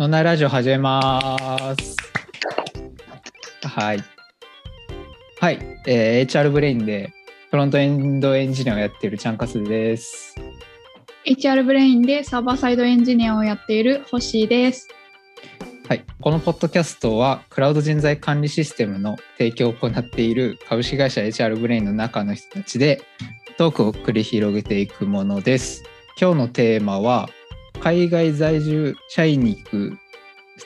ノンナイラジオ始めます。はい。はい、えー HR ブレインでフロントエンドエンジニアをやっているちゃんかすです。HR ブレインでサーバーサイドエンジニアをやっている星です。はい、このポッドキャストはクラウド人材管理システムの提供を行っている株式会社 HR ブレインの中の人たちでトークを繰り広げていくものです。今日のテーマは海外在住社員に行く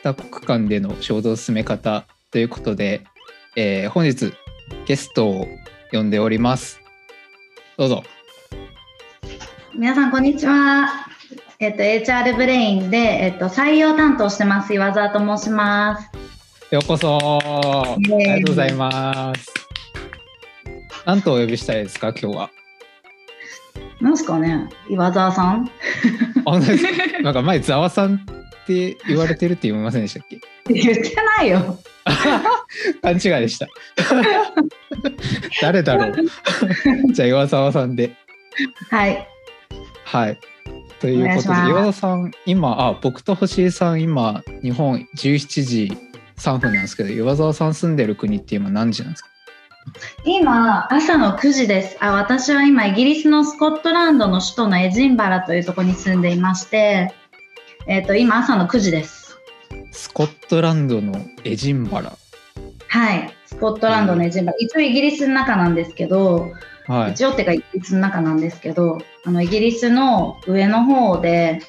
2国間での衝動進め方ということで、えー本日ゲストを呼んでおります。どうぞ。皆さんこんにちは。えっと HR ブレインでえっと採用担当してます岩沢と申します。ようこそ。ありがとうございます。何とお呼びしたいですか今日は。なんすかね岩沢さん？あ本当ですかなんか前ざわさんって言われてるって言いませんでしたっけ？言ってないよ。勘違いでした。誰だろう？じゃあ岩沢さんで。はい。はい。ということで岩沢さん今あ僕と星井さん今日本17時3分なんですけど岩沢さん住んでる国って今何時なんですか？今朝の9時です。あ私は今イギリスのスコットランドの首都のエジンバラというところに住んでいまして、えっと今朝の9時です。スコットランドのエジンバラはい。スコットランドのエジンバラ。一応イギリスの中なんですけど、はい一応っていうかイギリスの中なんですけどあのイギリスの上の方で、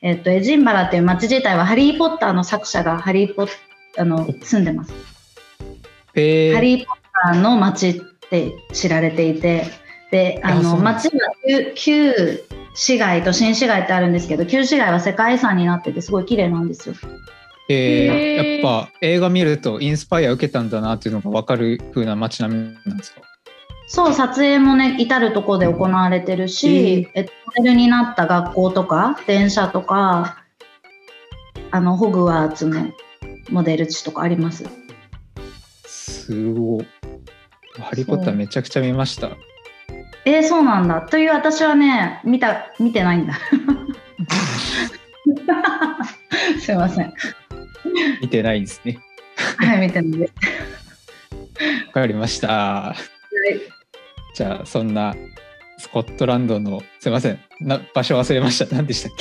えっと、エジンバラっていう街自体は「ハリー・ポッター」の作者がハリーポッあの住んでます。えー、ハリー・ポッターの街って知られていてであの街は旧旧市街と新市街ってあるんですけど旧市街は世界遺産になっててすごい綺麗なんですよ。えーやっぱ映画見るとインスパイア受けたんだなっていうのが分かる風な街並みなんですか？そう撮影もね至る所で行われてるし、えっと、モデルになった学校とか電車とかあのホグワーツのモデル地とかあります。すごい。ハリー・ポッターめちゃくちゃ見ました。えー、そうなんだ。という私はね見た見てないんだ。すいません。見てないんですね。はい見てないです。わかりました。じゃあそんなスコットランドのすいませんな場所忘れました。何でしたっ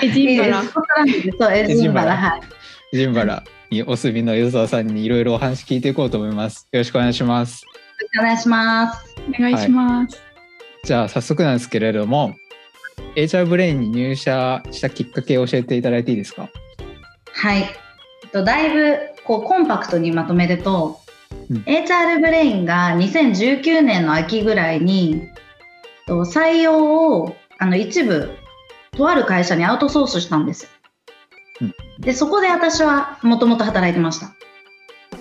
け？エジンバラエジンバラはい。ジンバラにお住みの与沢さんにいろいろお話聞いていこうと思います。よろしくお願いします。お願いします。お願いします。じゃあ早速なんですけれども HR ブレインに入社したきっかけを教えていただいていいですか？はい。えっとだいぶこうコンパクトにまとめると、うん HR ブレインが2019年の秋ぐらいにと採用をあの一部とある会社にアウトソースしたんです。うんでそこで私はもともと働いてました。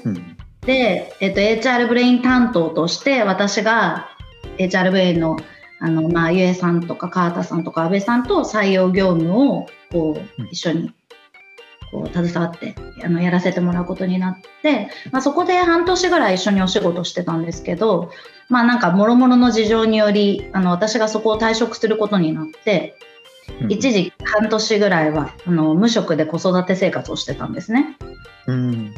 うん。で、えっと、HR ブレイン担当として私が HR ブレインのあの、まあ、ゆえさんとか川田さんとか安倍さんと採用業務をこうんう一緒にこう携わってあのやらせてもらうことになって、まあ、そこで半年ぐらい一緒にお仕事してたんですけどまあなんかもろもろの事情によりあの私がそこを退職することになって一時半年ぐらいはあの無職で子育て生活をしてたんですね。うん。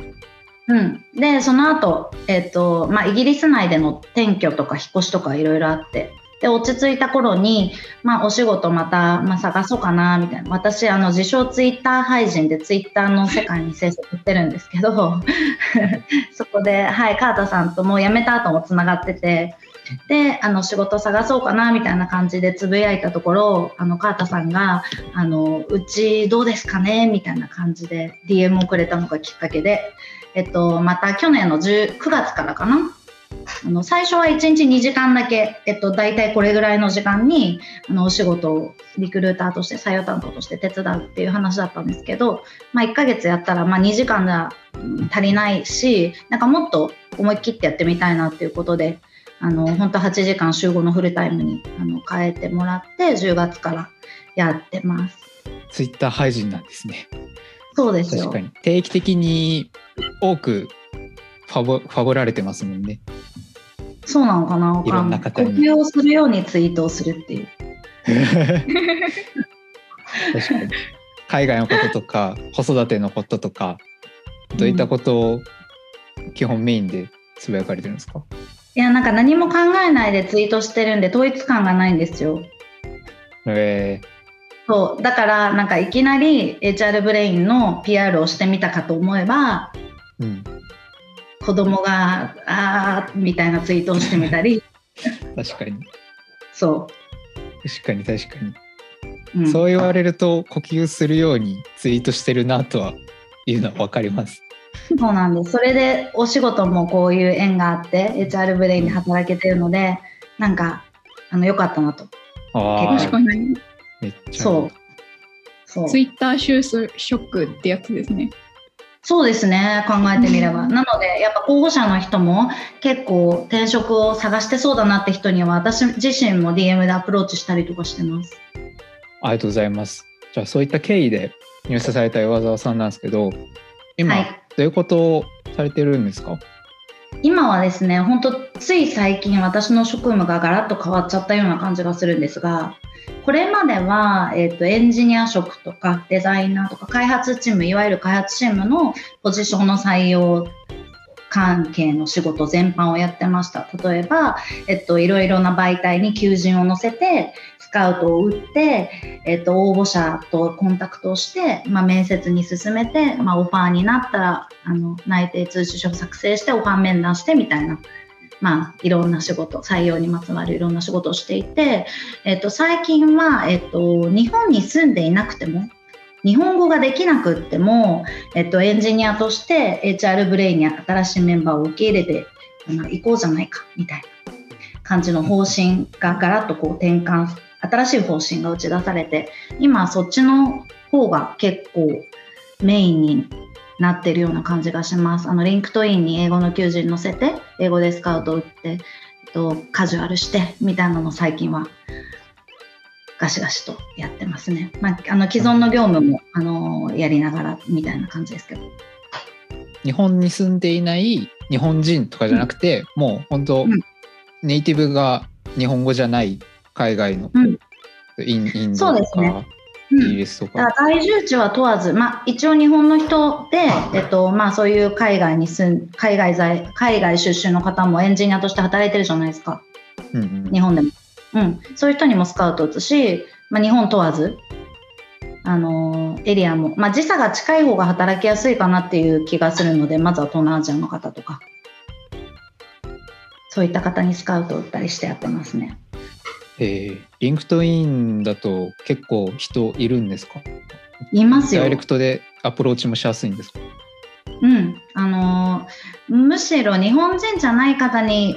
うん、でその後、えっとまあイギリス内での転居とか引っ越しとかいろいろあってで落ち着いた頃に、まあ、お仕事また、まあ、探そうかなみたいな私あの自称ツイッター配信でツイッターの世界に制作してるんですけど そこで、はい、川田さんともう辞めた後もつながっててであの仕事探そうかなみたいな感じでつぶやいたところあの川田さんがあの「うちどうですかね?」みたいな感じで DM をくれたのがきっかけで。えっと、また去年の9月からかな？あの最初は1日2時間だけ、えっと、大体これぐらいの時間にあのお仕事をリクルーターとして採用担当として手伝うっていう話だったんですけど、まあ、1ヶ月やったら、まあ、2時間では足りないしなんかもっと思い切ってやってみたいなっていうことであの本当8時間週5のフルタイムにあの変えてもらって10月からやってます。ツイッター配信なんですね。そうですよ確かに定期的に多くファボファボられてますもんね。そうなのかなわいろかんない。んな方に呼吸をするようにツイートをするっていう。確かに。海外のこととか子育てのこととかどういったことを基本メインでつぶやかれてるんですか、いやなんか何も考えないでツイートしてるんで統一感がないんですよ。えそう。だからなんかいきなり HR ブレインの PR をしてみたかと思えばーうん、子供が「あー」みたいなツイートをしてみたり。確かに。そ確かに確かに、う、うん、そう言われると呼吸するようにツイートしてるなとはいうのは分かります そうなんです。それでお仕事もこういう縁があって HR ブレインで働けてるのでなんかあの良かったなと。ああ確かに。そう。そう。ツイッター収束ショックってやつですね。そうですね。考えてみれば、うん。なのでやっぱ候補者の人も結構転職を探してそうだなって人には私自身も DM でアプローチしたりとかしてます。ありがとうございます。じゃあそういった経緯で入社された岩沢さんなんですけど今、はいどういうことをされてるんですか？今はですね本当つい最近私の職務がガラッと変わっちゃったような感じがするんですがこれまでは、えー、とエンジニア職とかデザイナーとか開発チームいわゆる開発チームのポジションの採用関係の仕事全般をやってました。例えば、えっと、いろいろな媒体に求人を載せてカウトを打って、えっと、応募者とコンタクトをして、まあ、面接に進めて、まあ、オファーになったらあの内定通知書を作成してオファー面談してみたいな。まあ、いろんな仕事採用にまつわるいろんな仕事をしていて、えっと、最近は、えっと、日本に住んでいなくても日本語ができなくっても、えっと、エンジニアとして HR ブレインに新しいメンバーを受け入れてあの行こうじゃないかみたいな感じの方針がガラッとこう転換新しい方針が打ち出されて今そっちの方が結構メインになってるような感じがします。あのリンクトインに英語の求人載せて英語でスカウトを打って、えっと、カジュアル面談みたいなのを最近はガシガシとやってますね。まあ、あの既存の業務もあのやりながらみたいな感じですけど。日本に住んでいない日本人とかじゃなくて、もう本当、うんネイティブが日本語じゃない海外の、うん。インインドとか、そうですね。イうん。ギリスとだか在住地は問わず、まあ、一応日本の人で、えっとまあ、そういう海外に住ん海外在海外出身の方もエンジニアとして働いてるじゃないですか。うんうん。日本でも、うん、そういう人にもスカウト打つし、まあ、日本問わずあのエリアも、まあ、時差が近い方が働きやすいかなっていう気がするのでまずは東南アジアの方とか。そういった方にスカウトを打ったりしてやってますね。えーリンクトインだと結構人いるんですか？いますよ。ダイレクトでアプローチもしやすいんですか？うん、あのむしろ日本人じゃない方に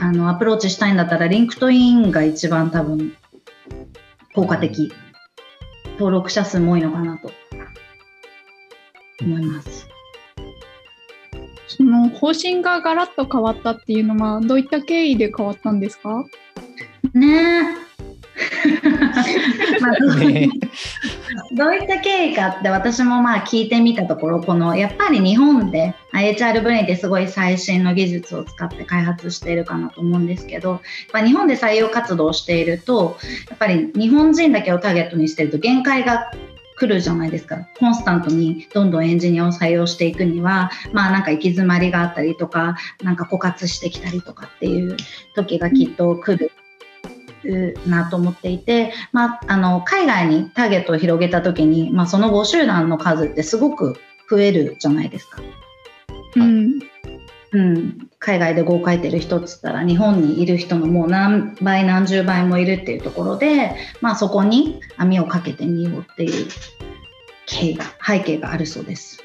あのアプローチしたいんだったらリンクトインが一番多分効果的。登録者数も多いのかなと。思います。その方針がガラッと変わったっていうのはどういった経緯で変わったんですか？ね。え まあどうね。どういった経緯かって私もまあ聞いてみたところこのやっぱり日本で HR ブレインってすごい最新の技術を使って開発しているかなと思うんですけど日本で採用活動をしているとやっぱり日本人だけをターゲットにしてると限界が来るじゃないですか。コンスタントにどんどんエンジニアを採用していくにはまあなんか行き詰まりがあったりとかなんか枯渇してきたりとかっていう時がきっと来る。なと思っていて、まあ、あの海外にターゲットを広げた時に、まあ、その募集団の数ってすごく増えるじゃないですか。うん、うん、海外で語を書いてる人っつったら日本にいる人のもう何倍何十倍もいるっていうところで、まあ、そこに網をかけてみようっていう経緯が背景があるそうです。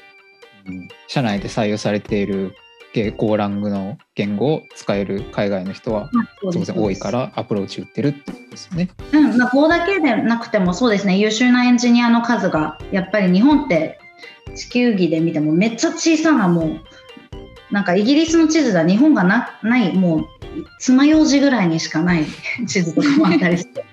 うん社内で採用されているゲゴーラングの言語を使える海外の人は当然多いからアプローチ打ってるってことですね。うんまあ、ここだけでなくてもそうですね。優秀なエンジニアの数がやっぱり日本って地球儀で見てもめっちゃ小さなもうなんかイギリスの地図では日本がなないもう爪楊枝ぐらいにしかない地図とかもあったりして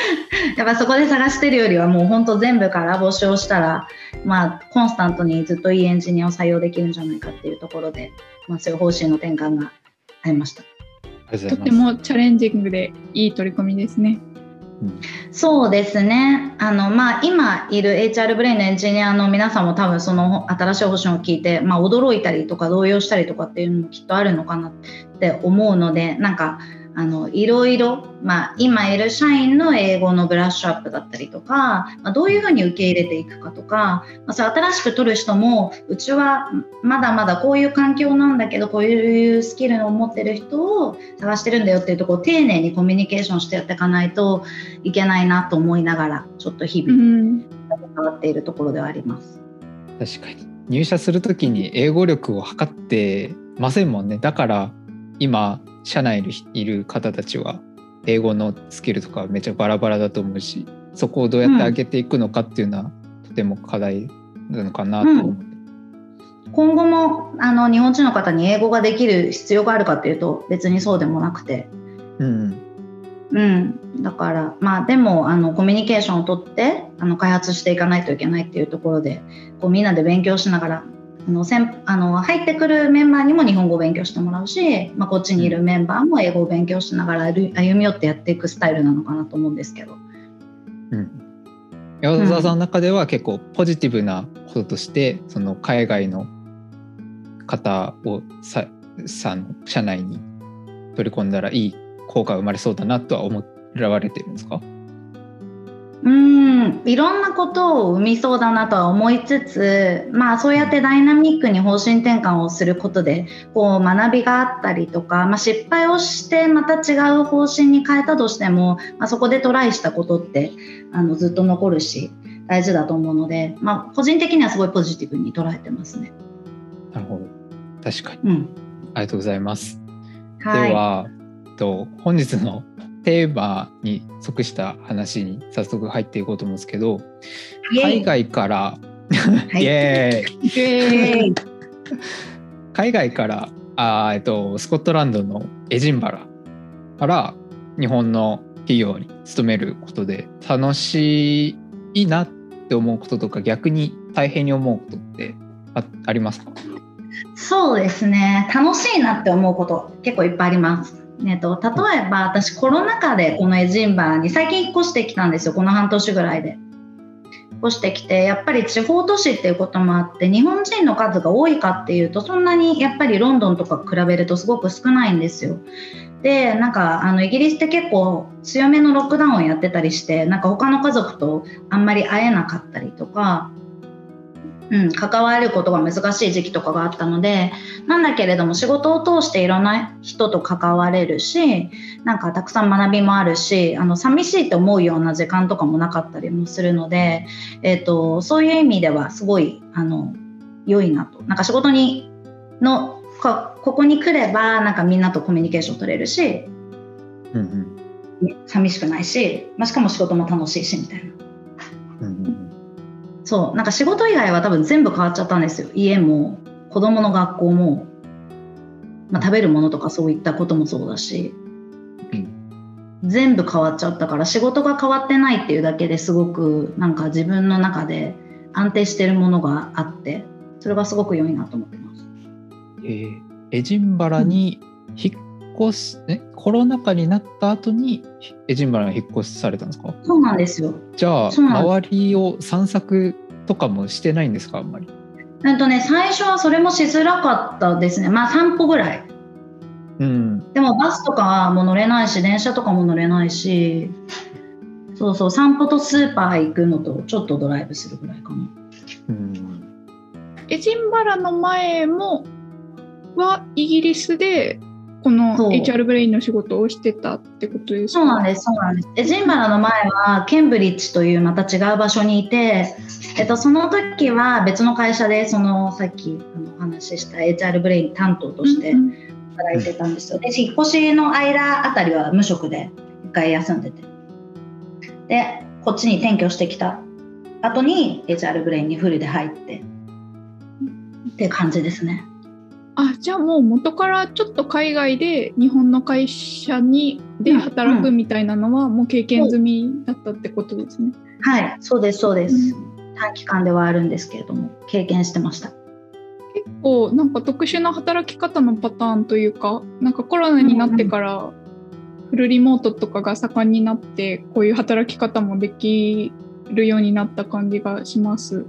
やっぱそこで探してるよりはもう本当全部から募集をしたらまあコンスタントにずっといいエンジニアを採用できるんじゃないかっていうところで、まあ、そういう方針の転換がありました。とて。もチャレンジングでいい取り組みですね。そうですねあの、まあ、今いる HR ブレインのエンジニアの皆さんも多分その新しい方針を聞いて、まあ、驚いたりとか動揺したりとかっていうのもきっとあるのかなって思うのでなんかあのいろいろ、まあ、今いる社員の英語のブラッシュアップだったりとか、まあ、どういうふうに受け入れていくかとか、まあ、それ新しく取る人もうちはまだまだこういう環境なんだけどこういうスキルを持ってる人を探してるんだよっていうところを丁寧にコミュニケーションしてやっていかないといけないなと思いながらちょっと日々変わっているところではあります。確かに。入社する時に英語力を測ってませんもんね。だから今社内にいる方たちは英語のスキルとかめっちゃバラバラだと思うしそこをどうやって上げていくのかっていうのは、とても課題なのかなと思う、うん、今後もあの日本人の方に英語ができる必要があるかっていうと別にそうでもなくて、うん、うん、だからまあでもあのコミュニケーションをとってあの開発していかないといけないっていうところでこうみんなで勉強しながらあのせんあの入ってくるメンバーにも日本語を勉強してもらうし、まあ、こっちにいるメンバーも英語を勉強しながら歩み寄ってやっていくスタイルなのかなと思うんですけど。うん、山澤さんの中では結構ポジティブなこととして、その海外の方をささの社内に取り込んだらいい効果が生まれそうだなとは思われてるんですか？うん。いろんなことを生みそうだなとは思いつつ、まあ、そうやってダイナミックに方針転換をすることでこう学びがあったりとか、まあ、失敗をしてまた違う方針に変えたとしても、まあ、そこでトライしたことってあのずっと残るし大事だと思うので、まあ、個人的にはすごいポジティブに捉えてますね。なるほど。確かに、うん、ありがとうございます。はい、ではと本日のテーマに即した話に早速入っていこうと思うんですけど海外からイエーイ海外からあ、えっと、スコットランドのエジンバラから日本の企業に勤めることで楽しいなって思うこととか逆に大変に思うことってあありますか？そうですね。楽しいなって思うこと結構いっぱいあります。えっと、例えば私コロナ禍でこのエジンバラに最近引っ越してきたんですよこの半年ぐらいで。引っ越してきてやっぱり地方都市っていうこともあって日本人の数が多いかっていうとそんなにやっぱりロンドンとか比べるとすごく少ないんですよ。でなんかあのイギリスって結構強めのロックダウンをやってたりしてなんか他の家族とあんまり会えなかったりとかうん、関わることが難しい時期とかがあったのでなんだけれども仕事を通していろんな人と関われるしなんかたくさん学びもあるしあの寂しいと思うような時間とかもなかったりもするので、えーと、そういう意味ではすごいあの良いなとなんか仕事にのここに来ればなんかみんなとコミュニケーション取れるし、うんうん、寂しくないし、まあ、しかも仕事も楽しいしみたいな。そうなんか仕事以外は多分全部変わっちゃったんですよ。家も子供の学校も、まあ、食べるものとかそういったこともそうだし、うん、全部変わっちゃったから仕事が変わってないっていうだけですごくなんか自分の中で安定してるものがあってそれがすごく良いなと思ってます。えー、エジンバラに引っ越す、ね、コロナ禍になった後にエジンバラに引っ越しされたんですか？そうなんですよ。じゃあ周りを散策とかもしてないんですかあんまり？えとね最初はそれもしづらかったですねまあ散歩ぐらい。うん、でもバスとかも乗れないし電車とかも乗れないしそうそう散歩とスーパー行くのとちょっとドライブするぐらいかな。うん、エジンバラの前もはイギリスでこの HR ブレインの仕事をしてたってことですか？そうなんです、そうなんです。エジンバラの前はケンブリッジというまた違う場所にいて、えっと、その時は別の会社でそのさっきあのお話しした HR ブレイン担当として働いてたんですよ。で、引っ越しの間あたりは無職で一回休んでて。で、こっちに転居してきた後に HR ブレインにフルで入ってって感じですね。あじゃあもう元からちょっと海外で日本の会社にで働くみたいなのはもう経験済みだったってことですね。はいそうですそうです、うん、短期間ではあるんですけれども経験してました。結構なんか特殊な働き方のパターンというかなんかコロナになってからフフルリモートとかが盛んになってこういう働き方もできるようになった感じがします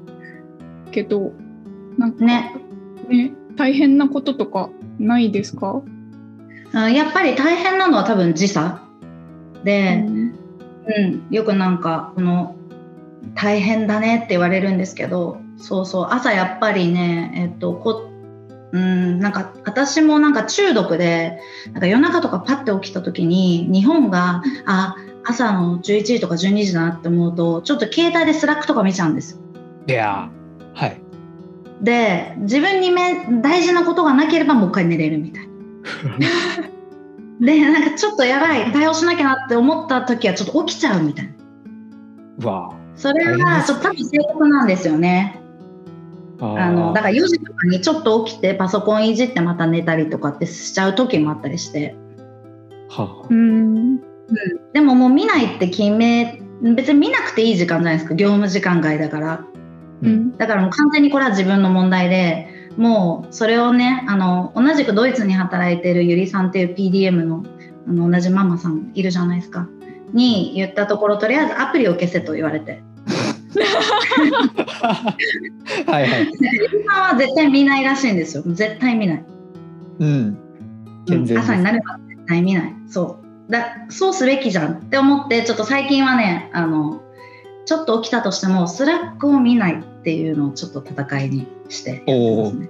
けどなんかね。ね大変なこととかないですか、うんやっぱり大変なのは多分時差。で、うん、よくなんかこの大変だねって言われるんですけどそうそう。朝やっぱりねえっとこうんなんか私もなんか中毒でなんか夜中とかパッて起きた時に日本があ朝の11時とか12時だなって思うとちょっと携帯でスラックとか見ちゃうんですよ。いやーはいで自分に大事なことがなければもう一回寝れるみたいな。でなんかちょっとやばい対応しなきゃなって思った時はちょっと起きちゃうみたいな。わ。それ大変です。がちょっと多分正確なんですよね。ああのだかから4時とかにちょっと起きてパソコンいじってまた寝たりとかってしちゃう時もあったりして。らはうん。でももう見ないって決め別に見なくていい時間じゃないですか。業務時間外だからうん。だからもう完全にこれは自分の問題でもうそれをねあの同じくドイツに働いてるゆりさんっていう PDM のあの同じママさんいるじゃないですか。に言ったところとりあえずアプリを消せと言われて。はいはい。ゆりさんは絶対見ないらしいんですよ。絶対見ない、うん。健全朝になれば絶対見ない。そう。だそうすべきじゃんって思ってちょっと最近はねあのちょっと起きたとしてもスラックを見ないっていうのをちょっと戦いにしてやってますね。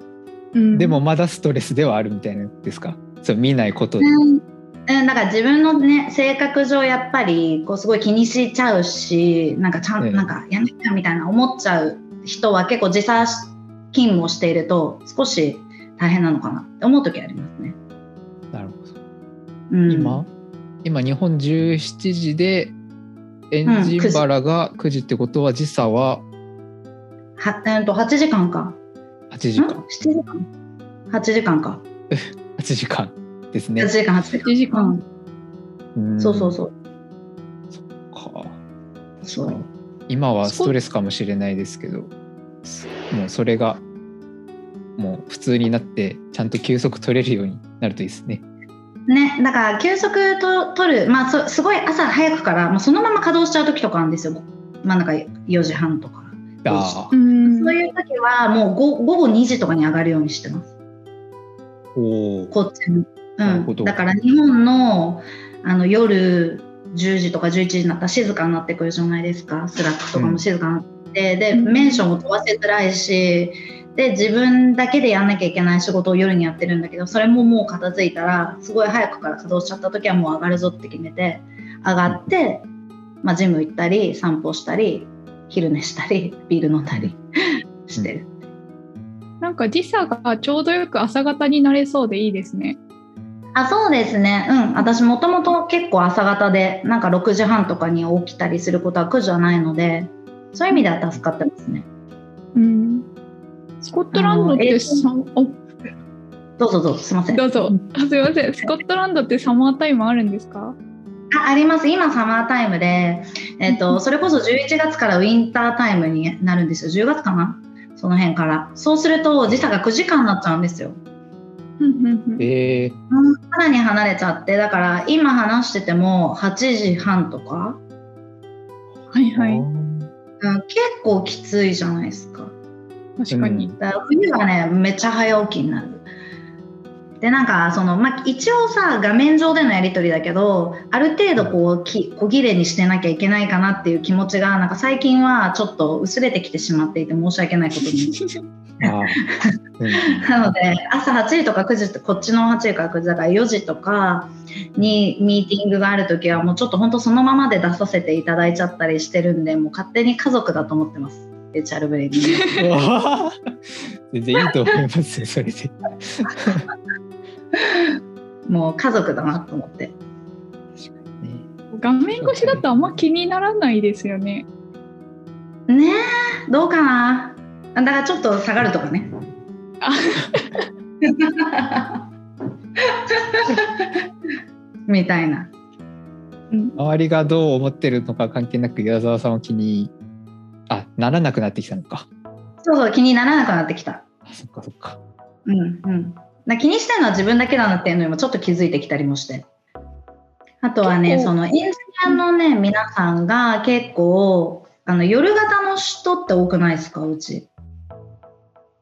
うん。でもまだストレスではあるみたいなんですか？そう見ないことで、うん。うん、だから自分のね性格上やっぱりこうすごい気にしちゃうしなんかちゃん、ええ。なんかやめなきゃみたいな思っちゃう人は結構時差勤務をしていると少し大変なのかなって思う時ありますね。なるほど。うん、今？今日本17時でエンジンバラが9時ってことは時差は？は、えー、と8時間か。8時ん？間 ?7 時間 ?8 時間か。8時間ですね8時間、8時8時間間。うん、そうそううそう。かそう今はストレスかもしれないですけどもうそれがもう普通になってちゃんと休息取れるようになるといいですね。ね、だから休息と取る、まあ、そすごい朝早くからもうそのまま稼働しちゃう時とかあるんですよ。まあ、なんか4時半とか。あうんそういう時はもう午午後2時とかに上がるようにしてます。おおこっちに。うん、だから日本のあの夜10時とか11時になったら静かになってくるじゃないですか。スラックとかも静かになって、で、うんメンションも飛ばせづらいし、で、自分だけでやんなきゃいけない仕事を夜にやってるんだけど、それももう片付いたら、すごい早くから稼働しちゃった時はもう上がるぞって決めて、上がって、まあ、ジム行ったり、散歩したり、昼寝したり、ビール飲んだり してる。なんか時差がちょうどよく朝方になれそうでいいですね。あそうですね。うん。私もともと結構朝方でなんか6時半とかに起きたりすることは苦じゃないのでそういう意味では助かってますね。うん、スコットランドってどうぞどうぞすいません。どうぞ。あすいません。スコットランドってサマータイムあるんですか？ああります。今サマータイムで、えっとそれこそ11月からウィンタータイムになるんですよ。10月かな？その辺から。そうすると時差が9時間になっちゃうんですよ。うんうんうん。えー、さらに離れちゃってだから今話してても8時半とか、はいはい。うん、結構きついじゃないですか確かに、だから冬はねめっちゃ早起きになる。でなんかその、まあ、一応さ画面上でのやり取りだけどある程度こうき小切れにしてなきゃいけないかなっていう気持ちがなんか最近はちょっと薄れてきてしまっていて申し訳ないことに。なので朝8時とか9時ってこっちの8時から9時だから4時とかにミーティングがある時はもうちょっと本当そのままで出させていただいちゃったりしてるんでもう勝手に家族だと思ってます HR ブレイに。うわー全然いいと思いますよ それで。もう家族だなと思って。ね。画面越しだとあんま気にならないですよね。ねえどうかな。だからちょっと下がるとかね。あ。みたいな。うん。周りがどう思ってるのか関係なく矢沢さんは気にあならなくなってきたのか。そうそう気にならなくなってきたあそっかそっか。うんうんだ気にしてるのは自分だけだなっていうのにもちょっと気づいてきたりもしてあとはね、そのエンジニアのね、皆さんが結構、あの夜型の人って多くないですか、うち。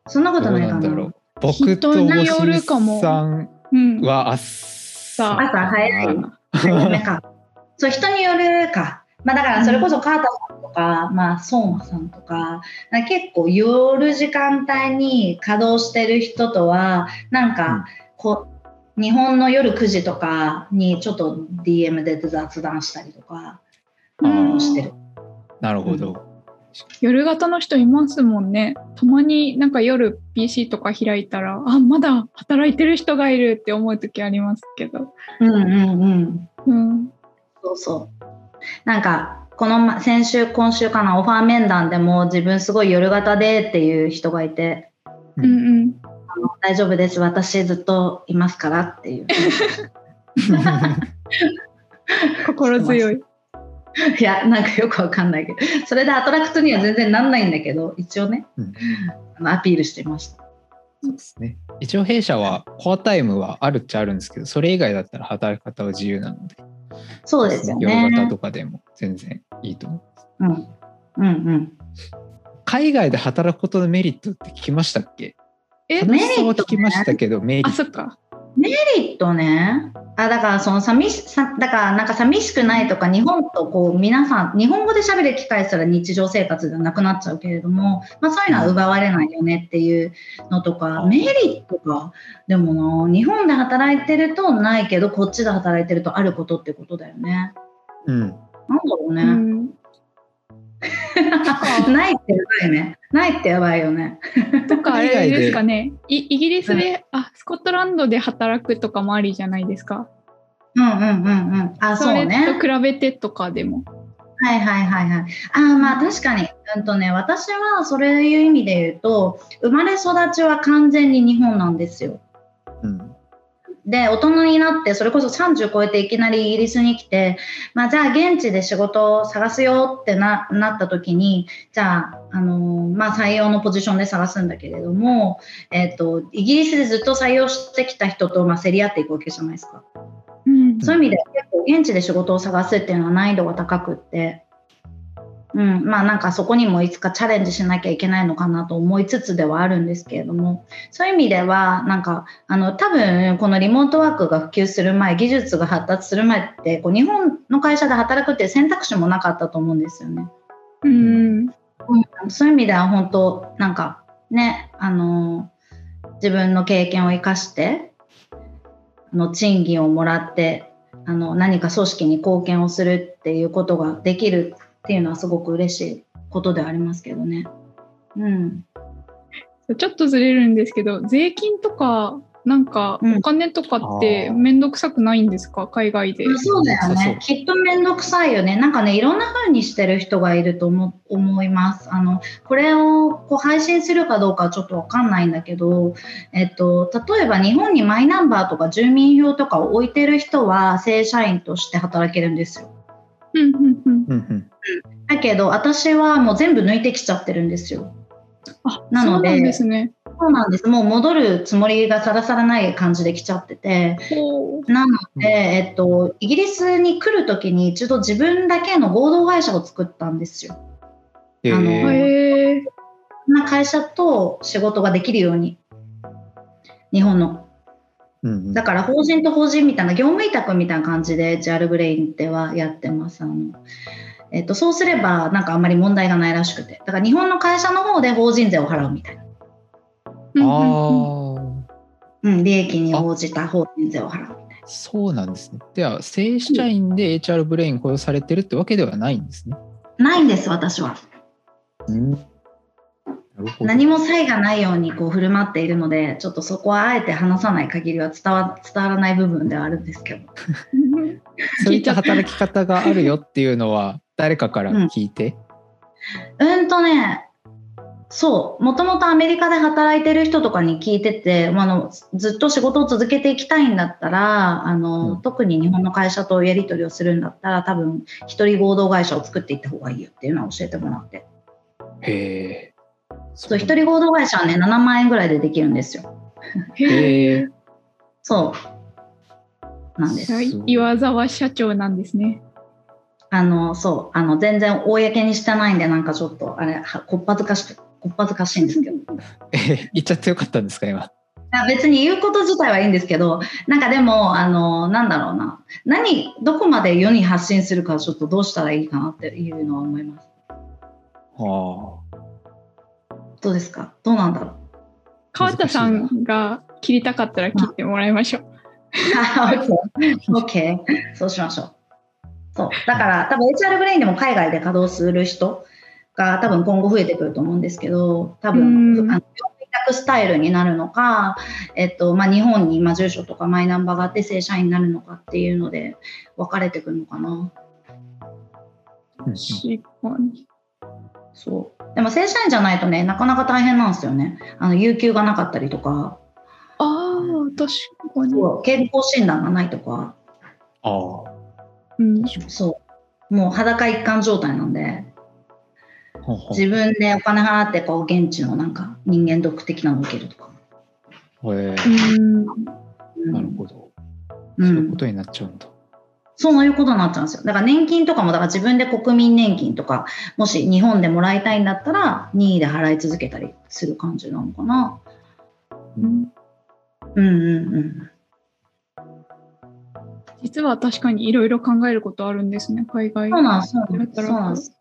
そんなことないかな。僕と人による星かもさんうん。は朝朝早い。そう、人によるか。まあだからそれこそカータさんとか、まあ相馬さんとか、結構夜時間帯に稼働してる人とは、なんかこう、日本の夜9時とかにちょっと DM で雑談したりとかうんしてる。なるほど。夜型の人いますもんね。たまになんか夜 PC とか開いたら、あ、まだ働いてる人がいるって思う時ありますけど。うんうんうん。うん。そうそう。なんか、このま先週、今週かな、オファー面談でも自分すごい夜型でっていう人がいて、うんうん。あの大丈夫です、私ずっといますからっていう。心強い。いや、なんかよくわかんないけど、それでアトラクトには全然なんないんだけど、一応ね、うんあのアピールしてました。そうですね。一応弊社はコアタイムはあるっちゃあるんですけど、それ以外だったら働き方は自由なので、そうですよ夜型ね。とかでも全然いいと思う。うん。うんうん。海外で働くことのメリットって聞きましたっけ？え、楽しさは聞きましたけど、メリあ、ット。そっか。メリットね。あ、だからその寂しさ、だからなんか寂しくないとか、日本とこう皆さん、日本語で喋る機会すら日常生活ではなくなっちゃうけれども、まあそういうのは奪われないよねっていうのとか、うんメリットか。でもな、日本で働いてるとないけど、こっちで働いてるとあることってことだよね。うん。なんだろうね。うん。ないってやばいね。ないってやばいよね。とかあれでですかね。イイギリスで、あ、スコットランドで働くとかもありじゃないですか。うんうんうんうん。あ、そうれね。と比べてとかでも。はいはいはいはい。ああまあ確かに、うんとね、私はそういう意味で言うと、生まれ育ちは完全に日本なんですよ。うん。で、大人になって、それこそ30超えていきなりイギリスに来て、まあじゃあ現地で仕事を探すよってななった時に、じゃあ、あのーまあ採用のポジションで探すんだけれども、えっ、と、イギリスでずっと採用してきた人と、まあ競り合っていくわけじゃないですか。うん。そういう意味で結構現地で仕事を探すっていうのは難易度が高くって、うん、まあなんかそこにもいつかチャレンジしなきゃいけないのかなと思いつつではあるんですけれども、そういう意味ではなんかあの多分このリモートワークが普及する前、技術が発達する前ってこう日本の会社で働くっていう選択肢もなかったと思うんですよね。うん。そういう意味では本当なんかね、あの自分の経験を生かしてあの賃金をもらってあの何か組織に貢献をするっていうことができるっていうのはすごく嬉しいことではありますけどね。うん、ちょっとずれるんですけど、税金とか、なんかうんお金とかってあーめんどくさくないんですか、海外で。そうだよね。きっと面倒くさいよね。なんかね、いろんな風にしてる人がいると思思います。あの、これをこう配信するかどうかはちょっとわかんないんだけど、えっと、例えば日本にマイナンバーとか住民票とかを置いてる人は正社員として働けるんですよ。だけど、私はもう全部抜いてきちゃってるんですよ。あ、なのでそうなんですね。そうなんです。もう戻るつもりがさらさらない感じで来ちゃってて。なので、えっと、イギリスに来るときに一度自分だけの合同会社を作ったんですよ。あのえー、へえ。そんな会社と仕事ができるように。日本の。うんうんだから法人と法人みたいな業務委託みたいな感じで JAL ブレインではやってます。あのえっと、そうすればなんかあんまり問題がないらしくて。だから日本の会社の方で法人税を払うみたいな。あ、うん、利益に応じた法人税を払うみたいな。そうなんですね。では、正社員で HR ブレイン雇用されてるってわけではないんですね。ないんです、私は。うん。何も差異がないようにこう振る舞っているので、ちょっとそこはあえて話さない限りは伝わ伝わらない部分ではあるんですけど。う んそういった働き方があるよっていうのは、誰かから聞いて？うんとね、そう、もともとアメリカで働いてる人とかに聞いてて、まああのずっと仕事を続けていきたいんだったら、あのうん特に日本の会社とやり取りをするんだったら、多分一人合同会社を作っていった方がいいよっていうのは教えてもらって。へえ。そう、一人合同会社はね、7万円ぐらいでできるんですよ。へえ。そう。なんです。岩沢社長なんですね。あの、そう、あの、全然公にしてないんで、なんかちょっと、あれ、はこっぱずかしく、こっぱずかしいんですけど。え言っちゃってよかったんですか今？あ別に言うこと自体はいいんですけど、なんかでも、あの、なんだろうな。何、どこまで世に発信するか、ちょっとどうしたらいいかなっていうのは思います。はどうですか？どうなんだろう？川田さんが切りたかったら切ってもらいましょう。あ OK。そうしましょう。そう。だから、多分 HR ブレインでも海外で稼働する人が多分今後増えてくると思うんですけど、多分、うんあの委託スタイルになるのか、えっと、まあ、日本に、まあ、住所とかマイナンバーがあって正社員になるのかっていうので分かれてくるのかな。確かに。そう。でも正社員じゃないとね、なかなか大変なんですよね。あの、有給がなかったりとか、ああ、確かに。健康診断がないとか、ああうん、そう。もう裸一貫状態なんで、ほうほ自分でお金払ってこう現地のなんか人間ドック的なのを受けるとか。うへえうんうん。なるほど、うん。そういうこ、とになっちゃうんだそういうことになっちゃうんですよ。だから年金とかも、だから自分で国民年金とか、もし日本でもらいたいんだったら、任意で払い続けたりする感じなのかな。うんうんうんうん。実は確かにいろいろ考えることあるんですね、海外そうなんです、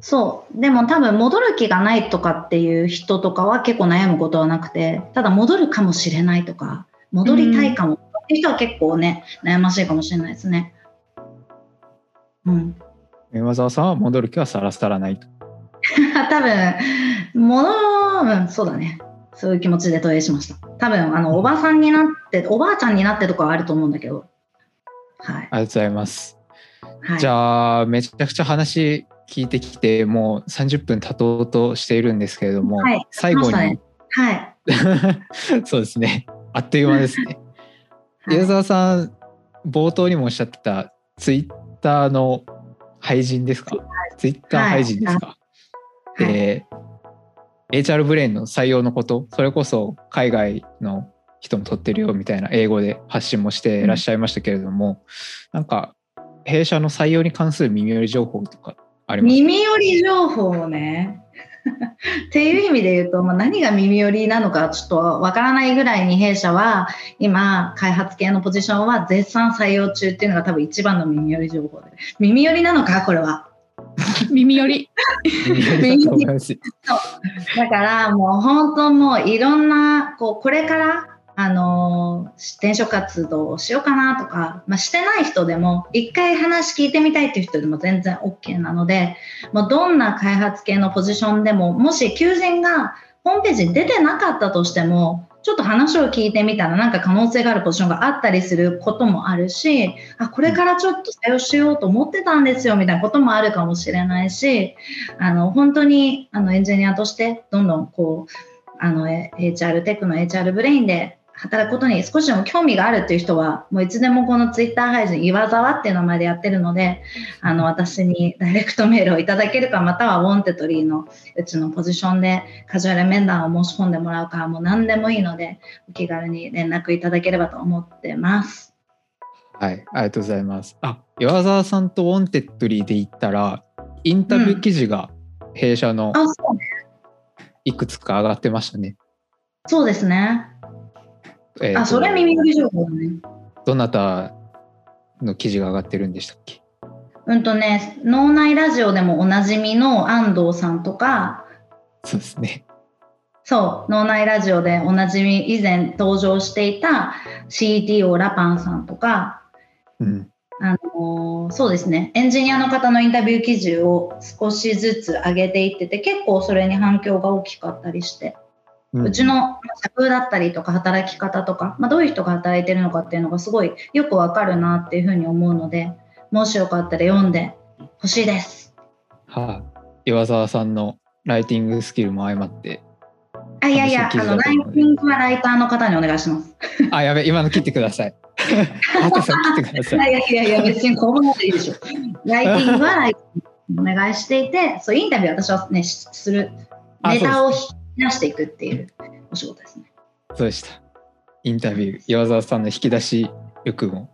そう。でも多分戻る気がないとかっていう人とかは結構悩むことはなくて、ただ戻るかもしれないとか、戻りたいかもっていう人は結構ね、悩ましいかもしれないですね。うん。山沢さんは戻る気はさらさらないと 多分、もの、うん、そうだね。そういう気持ちで投影しました。多分、あの、おばさんになって、おばあちゃんになってとかはあると思うんだけど。はい。ありがとうございます、はい、じゃあめちゃくちゃ話聞いてきてもう30分経とうとしているんですけれども、はい最後に、ねはい。そうですねあっという間ですね はい矢沢さん冒頭にもおっしゃってたツイッターの廃人ですか？ツイッター廃人ですか、はい。で HR ブレインの採用のことそれこそ海外の人も取ってるよみたいな英語で発信もしていらっしゃいましたけれども、なんか弊社の採用に関する耳寄り情報とかありますか？耳寄り情報ね。っていう意味で言うと、まあ、何が耳寄りなのかちょっとわからないぐらいに弊社は今開発系のポジションは絶賛採用中っていうのが多分一番の耳寄り情報で。耳寄りなのかこれは。耳寄り。耳寄りだ からもう本当もういろんなこうこれからあの転職活動をしようかなとか、まあ、してない人でも一回話聞いてみたいっていう人でも全然 OK なのでもうどんな開発系のポジションでももし求人がホームページに出てなかったとしてもちょっと話を聞いてみたらなんか可能性があるポジションがあったりすることもあるしあこれからちょっと採用しようと思ってたんですよみたいなこともあるかもしれないしあの本当にあのエンジニアとしてどんどんこうあの HR テックの HR ブレインで働くことに少しでも興味があるっていう人はもういつでもこのツイッター配信岩沢っていう名前でやってるのであの私にダイレクトメールをいただけるかまたはウォンテッドリーのうちのポジションでカジュアル面談を申し込んでもらうかもう何でもいいのでお気軽に連絡いただければと思ってます。はい、ありがとうございます。あ、岩沢さんとウォンテッドリーで言ったら、インタビュー記事が弊社のあそういくつか上がってましたね。そうですね。えーとあそれ耳寄り情報だね。どなたの記事が上がってるんでしたっけ？うんとね、脳内ラジオでもおなじみの安藤さんとか、そうですね。そう、脳内ラジオでおなじみ以前登場していた CTO ラパンさんとか、うん。あのーそうですね、エンジニアの方のインタビュー記事を少しずつ上げていってて、結構それに反響が大きかったりして、うちのまあ社風だったりとか働き方とか、まあ、どういう人が働いてるのかっていうのがすごいよくわかるなっていうふうに思うので、もしよかったら読んでほしいです。はい、岩沢さんのライティングスキルも相まって。あいやいや、あの、ライティングはライターの方にお願いします。あ、やべ、今の切ってください。畑さん切ってください。いやいやいや、別にこうもでいいでしょ。ライティングはライティングお願いしていて、そう、インタビュー私はね、しする、あネタを引き出していくっていうお仕事ですね。そうでした。インタビュー、岩沢さんの引き出し力も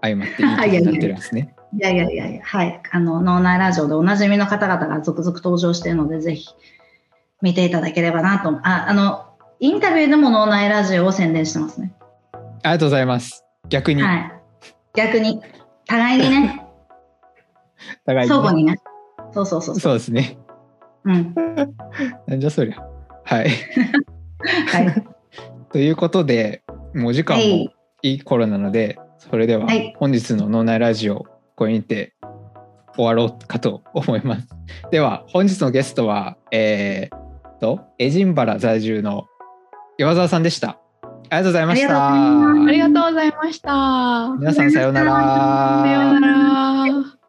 相まっていいになってるんですね。いやいやいやいや、はい。あの、脳内ラジオでおなじみの方々が続々登場しているので、ぜひ見ていただければなと。あ、あの、インタビューでも脳内ラジオを宣伝してますね。ありがとうございます。逆に、はい。逆に、互いにね、互いにね相互にね。そうそうそう。そうですね。うん。なんじゃそりゃ。はい。はい。ということで、もうお時間もはいいい頃なので、それでははい本日の脳内ラジオ、これにて終わろうかと思います。では、本日のゲストは、えー、と、エジンバラ在住の岩沢さんでした。ありがとうございました。ありがとうございました。皆さんさようなら。さようなら。